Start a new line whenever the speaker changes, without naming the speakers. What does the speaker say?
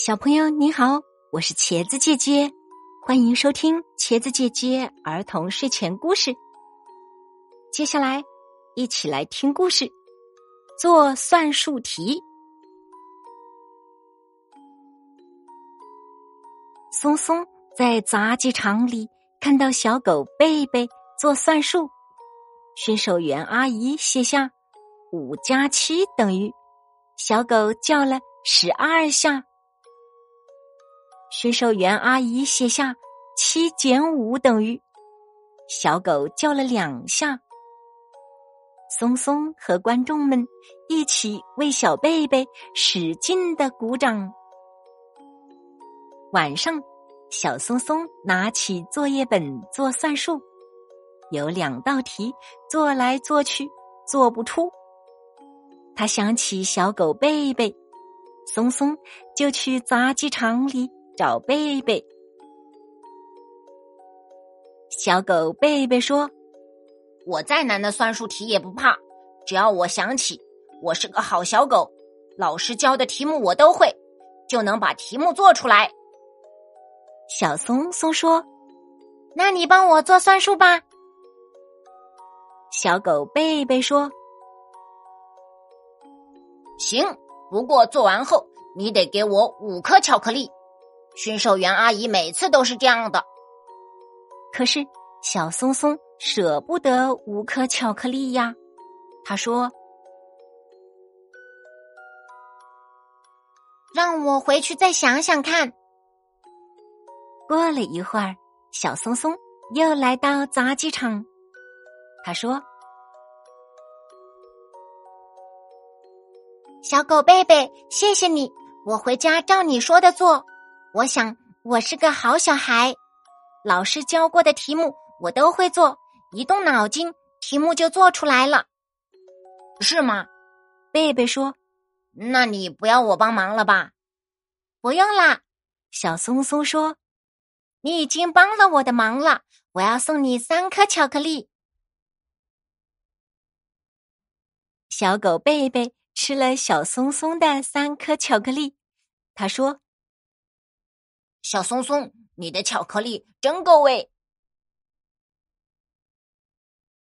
小朋友你好，我是茄子姐姐，欢迎收听茄子姐姐儿童睡前故事。接下来，一起来听故事，做算术题。松松在杂技场里看到小狗贝贝做算术，巡守员阿姨写下五加七等于，小狗叫了十二下。驯兽员阿姨写下“七减五等于”，小狗叫了两下。松松和观众们一起为小贝贝使劲的鼓掌。晚上，小松松拿起作业本做算术，有两道题做来做去做不出。他想起小狗贝贝，松松就去杂技场里。找贝贝，小狗贝贝说：“
我再难的算术题也不怕，只要我想起我是个好小狗，老师教的题目我都会，就能把题目做出来。”
小松松说：“
那你帮我做算术吧。”
小狗贝贝说：“
行，不过做完后你得给我五颗巧克力。”巡守员阿姨每次都是这样的，
可是小松松舍不得五颗巧克力呀。他说：“
让我回去再想想看。”
过了一会儿，小松松又来到杂技场。他说：“
小狗贝贝，谢谢你，我回家照你说的做。”我想我是个好小孩，老师教过的题目我都会做，一动脑筋题目就做出来了，
是吗？
贝贝说：“
那你不要我帮忙了吧？”
不用啦，
小松松说：“
你已经帮了我的忙了，我要送你三颗巧克力。”
小狗贝贝吃了小松松的三颗巧克力，他说。
小松松，你的巧克力真够味。